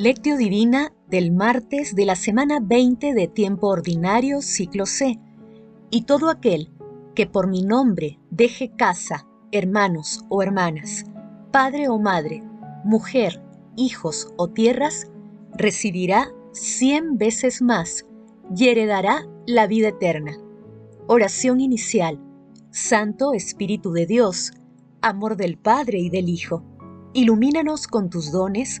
Lectio Divina del martes de la semana 20 de tiempo ordinario, ciclo C. Y todo aquel que por mi nombre deje casa, hermanos o hermanas, padre o madre, mujer, hijos o tierras, recibirá cien veces más y heredará la vida eterna. Oración inicial. Santo Espíritu de Dios, amor del Padre y del Hijo, ilumínanos con tus dones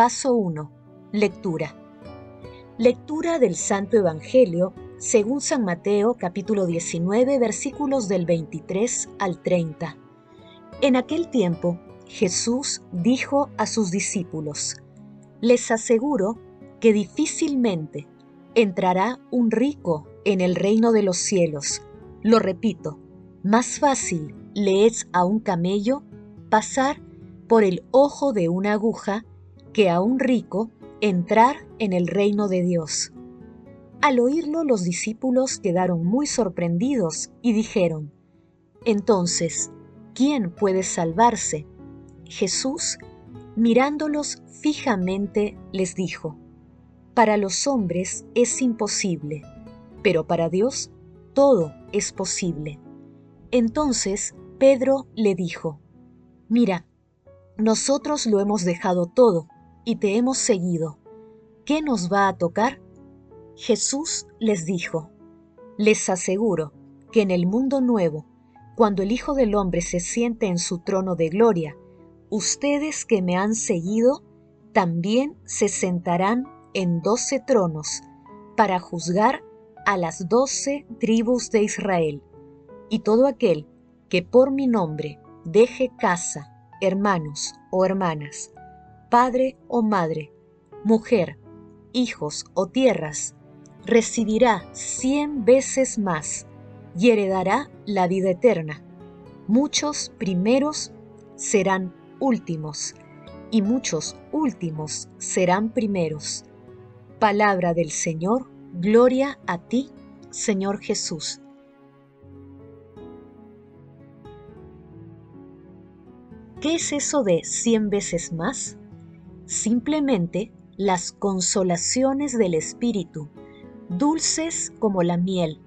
Paso 1. Lectura. Lectura del Santo Evangelio según San Mateo capítulo 19 versículos del 23 al 30. En aquel tiempo Jesús dijo a sus discípulos, Les aseguro que difícilmente entrará un rico en el reino de los cielos. Lo repito, más fácil le es a un camello pasar por el ojo de una aguja que a un rico entrar en el reino de Dios. Al oírlo los discípulos quedaron muy sorprendidos y dijeron, Entonces, ¿quién puede salvarse? Jesús, mirándolos fijamente, les dijo, Para los hombres es imposible, pero para Dios todo es posible. Entonces Pedro le dijo, Mira, nosotros lo hemos dejado todo y te hemos seguido. ¿Qué nos va a tocar? Jesús les dijo, Les aseguro que en el mundo nuevo, cuando el Hijo del Hombre se siente en su trono de gloria, ustedes que me han seguido también se sentarán en doce tronos para juzgar a las doce tribus de Israel. Y todo aquel que por mi nombre deje casa, hermanos o hermanas, padre o madre, mujer, hijos o tierras, recibirá cien veces más y heredará la vida eterna. Muchos primeros serán últimos, y muchos últimos serán primeros. Palabra del Señor, gloria a ti, Señor Jesús. ¿Qué es eso de cien veces más? Simplemente las consolaciones del Espíritu, dulces como la miel,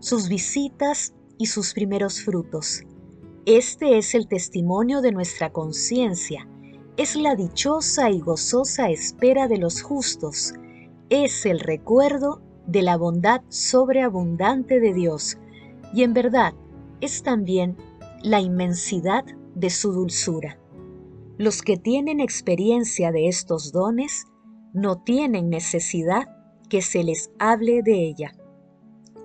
sus visitas y sus primeros frutos este es el testimonio de nuestra conciencia, es la dichosa y gozosa espera de los justos, es el recuerdo de la bondad sobreabundante de Dios y en verdad es también la inmensidad de su dulzura. Los que tienen experiencia de estos dones no tienen necesidad que se les hable de ella.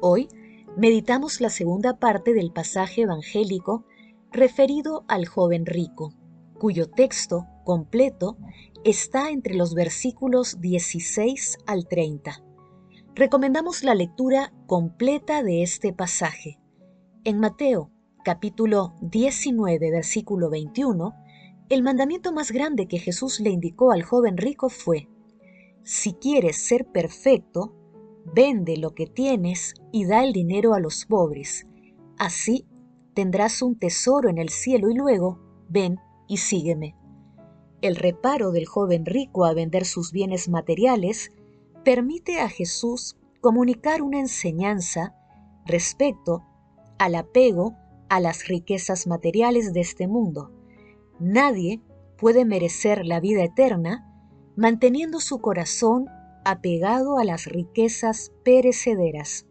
Hoy meditamos la segunda parte del pasaje evangélico referido al joven rico, cuyo texto completo está entre los versículos 16 al 30. Recomendamos la lectura completa de este pasaje. En Mateo capítulo 19 versículo 21, el mandamiento más grande que Jesús le indicó al joven rico fue, si quieres ser perfecto, vende lo que tienes y da el dinero a los pobres. Así tendrás un tesoro en el cielo y luego, ven y sígueme. El reparo del joven rico a vender sus bienes materiales permite a Jesús comunicar una enseñanza respecto al apego a las riquezas materiales de este mundo. Nadie puede merecer la vida eterna manteniendo su corazón apegado a las riquezas perecederas.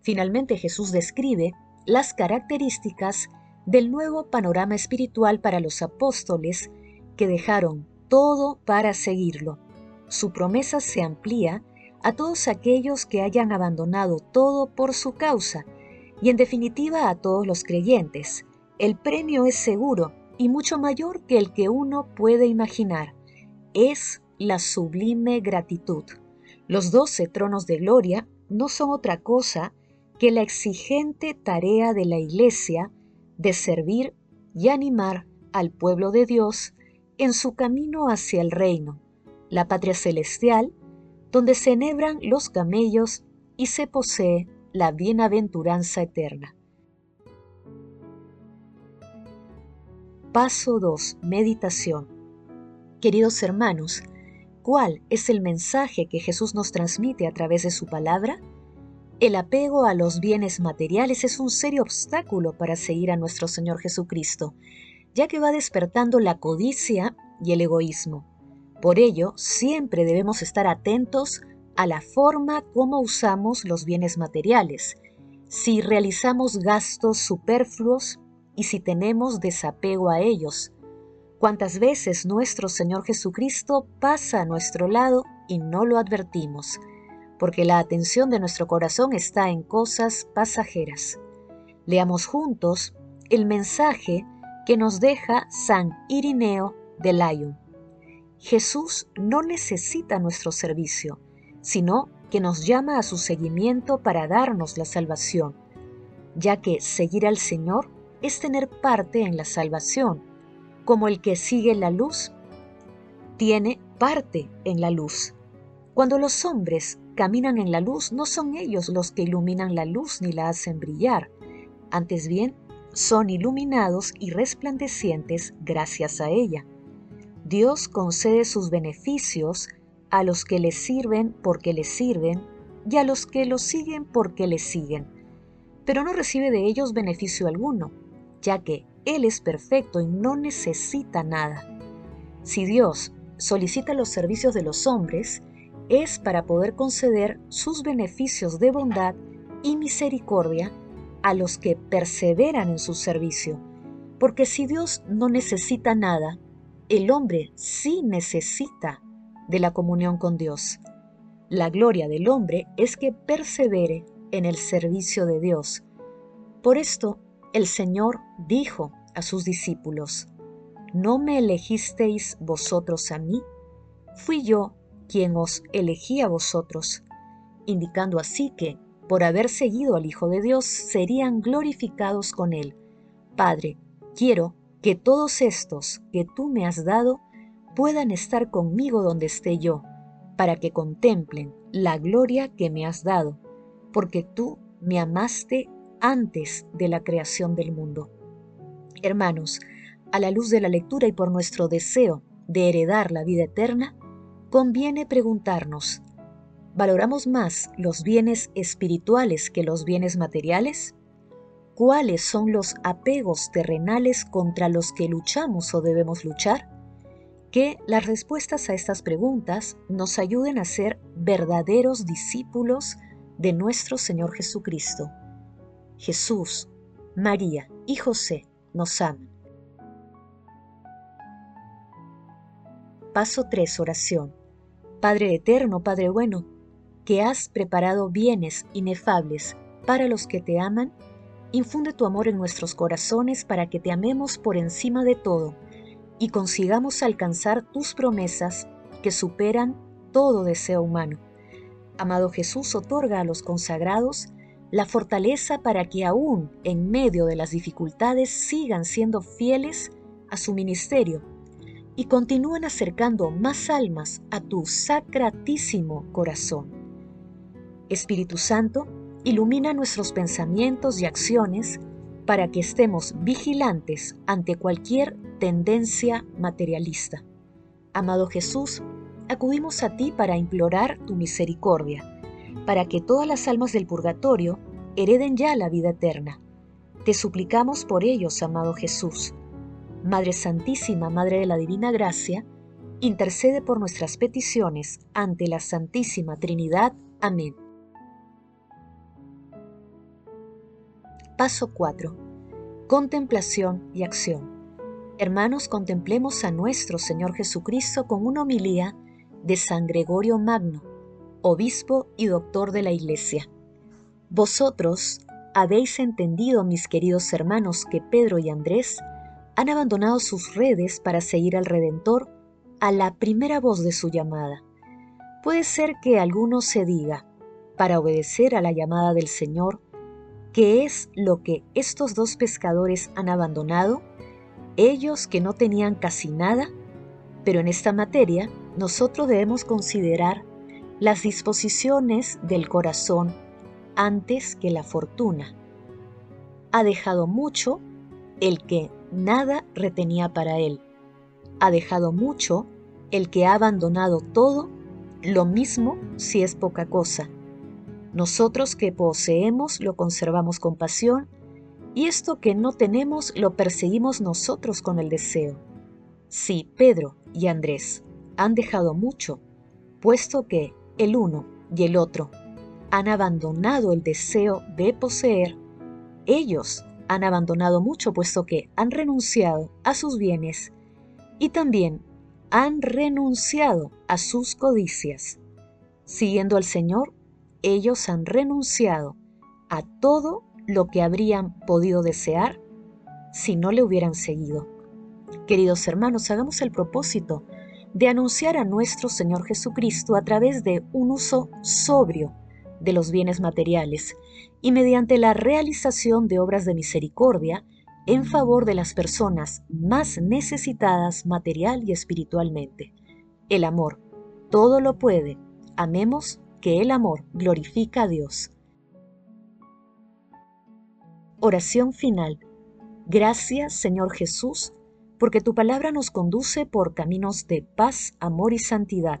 Finalmente Jesús describe las características del nuevo panorama espiritual para los apóstoles que dejaron todo para seguirlo. Su promesa se amplía a todos aquellos que hayan abandonado todo por su causa y en definitiva a todos los creyentes. El premio es seguro y mucho mayor que el que uno puede imaginar. es la sublime gratitud. Los doce tronos de gloria no son otra cosa que la exigente tarea de la Iglesia de servir y animar al pueblo de Dios en su camino hacia el reino, la patria celestial, donde se enhebran los camellos y se posee la bienaventuranza eterna. Paso 2. Meditación. Queridos hermanos, ¿cuál es el mensaje que Jesús nos transmite a través de su palabra? El apego a los bienes materiales es un serio obstáculo para seguir a nuestro Señor Jesucristo, ya que va despertando la codicia y el egoísmo. Por ello, siempre debemos estar atentos a la forma como usamos los bienes materiales, si realizamos gastos superfluos y si tenemos desapego a ellos. Cuántas veces nuestro Señor Jesucristo pasa a nuestro lado y no lo advertimos porque la atención de nuestro corazón está en cosas pasajeras. Leamos juntos el mensaje que nos deja San Irineo de Lyon. Jesús no necesita nuestro servicio, sino que nos llama a su seguimiento para darnos la salvación, ya que seguir al Señor es tener parte en la salvación, como el que sigue la luz tiene parte en la luz. Cuando los hombres caminan en la luz, no son ellos los que iluminan la luz ni la hacen brillar, antes bien, son iluminados y resplandecientes gracias a ella. Dios concede sus beneficios a los que le sirven porque le sirven y a los que lo siguen porque le siguen, pero no recibe de ellos beneficio alguno, ya que Él es perfecto y no necesita nada. Si Dios solicita los servicios de los hombres, es para poder conceder sus beneficios de bondad y misericordia a los que perseveran en su servicio. Porque si Dios no necesita nada, el hombre sí necesita de la comunión con Dios. La gloria del hombre es que persevere en el servicio de Dios. Por esto, el Señor dijo a sus discípulos, ¿no me elegisteis vosotros a mí? Fui yo quien os elegí a vosotros, indicando así que, por haber seguido al Hijo de Dios, serían glorificados con él. Padre, quiero que todos estos que tú me has dado puedan estar conmigo donde esté yo, para que contemplen la gloria que me has dado, porque tú me amaste antes de la creación del mundo. Hermanos, a la luz de la lectura y por nuestro deseo de heredar la vida eterna, conviene preguntarnos, ¿valoramos más los bienes espirituales que los bienes materiales? ¿Cuáles son los apegos terrenales contra los que luchamos o debemos luchar? Que las respuestas a estas preguntas nos ayuden a ser verdaderos discípulos de nuestro Señor Jesucristo. Jesús, María y José nos aman. Paso 3. Oración. Padre eterno, Padre bueno, que has preparado bienes inefables para los que te aman, infunde tu amor en nuestros corazones para que te amemos por encima de todo y consigamos alcanzar tus promesas que superan todo deseo humano. Amado Jesús, otorga a los consagrados la fortaleza para que aún en medio de las dificultades sigan siendo fieles a su ministerio y continúan acercando más almas a tu sacratísimo corazón. Espíritu Santo, ilumina nuestros pensamientos y acciones para que estemos vigilantes ante cualquier tendencia materialista. Amado Jesús, acudimos a ti para implorar tu misericordia, para que todas las almas del purgatorio hereden ya la vida eterna. Te suplicamos por ellos, amado Jesús Madre Santísima, Madre de la Divina Gracia, intercede por nuestras peticiones ante la Santísima Trinidad. Amén. Paso 4. Contemplación y acción. Hermanos, contemplemos a nuestro Señor Jesucristo con una homilía de San Gregorio Magno, obispo y doctor de la Iglesia. Vosotros habéis entendido, mis queridos hermanos, que Pedro y Andrés han abandonado sus redes para seguir al Redentor a la primera voz de su llamada. Puede ser que alguno se diga, para obedecer a la llamada del Señor, ¿qué es lo que estos dos pescadores han abandonado? Ellos que no tenían casi nada, pero en esta materia nosotros debemos considerar las disposiciones del corazón antes que la fortuna. Ha dejado mucho el que nada retenía para él. Ha dejado mucho el que ha abandonado todo, lo mismo si es poca cosa. Nosotros que poseemos lo conservamos con pasión y esto que no tenemos lo perseguimos nosotros con el deseo. Sí, Pedro y Andrés han dejado mucho, puesto que el uno y el otro han abandonado el deseo de poseer, ellos han abandonado mucho puesto que han renunciado a sus bienes y también han renunciado a sus codicias. Siguiendo al Señor, ellos han renunciado a todo lo que habrían podido desear si no le hubieran seguido. Queridos hermanos, hagamos el propósito de anunciar a nuestro Señor Jesucristo a través de un uso sobrio de los bienes materiales y mediante la realización de obras de misericordia en favor de las personas más necesitadas material y espiritualmente. El amor todo lo puede. Amemos que el amor glorifica a Dios. Oración final. Gracias, Señor Jesús, porque tu palabra nos conduce por caminos de paz, amor y santidad.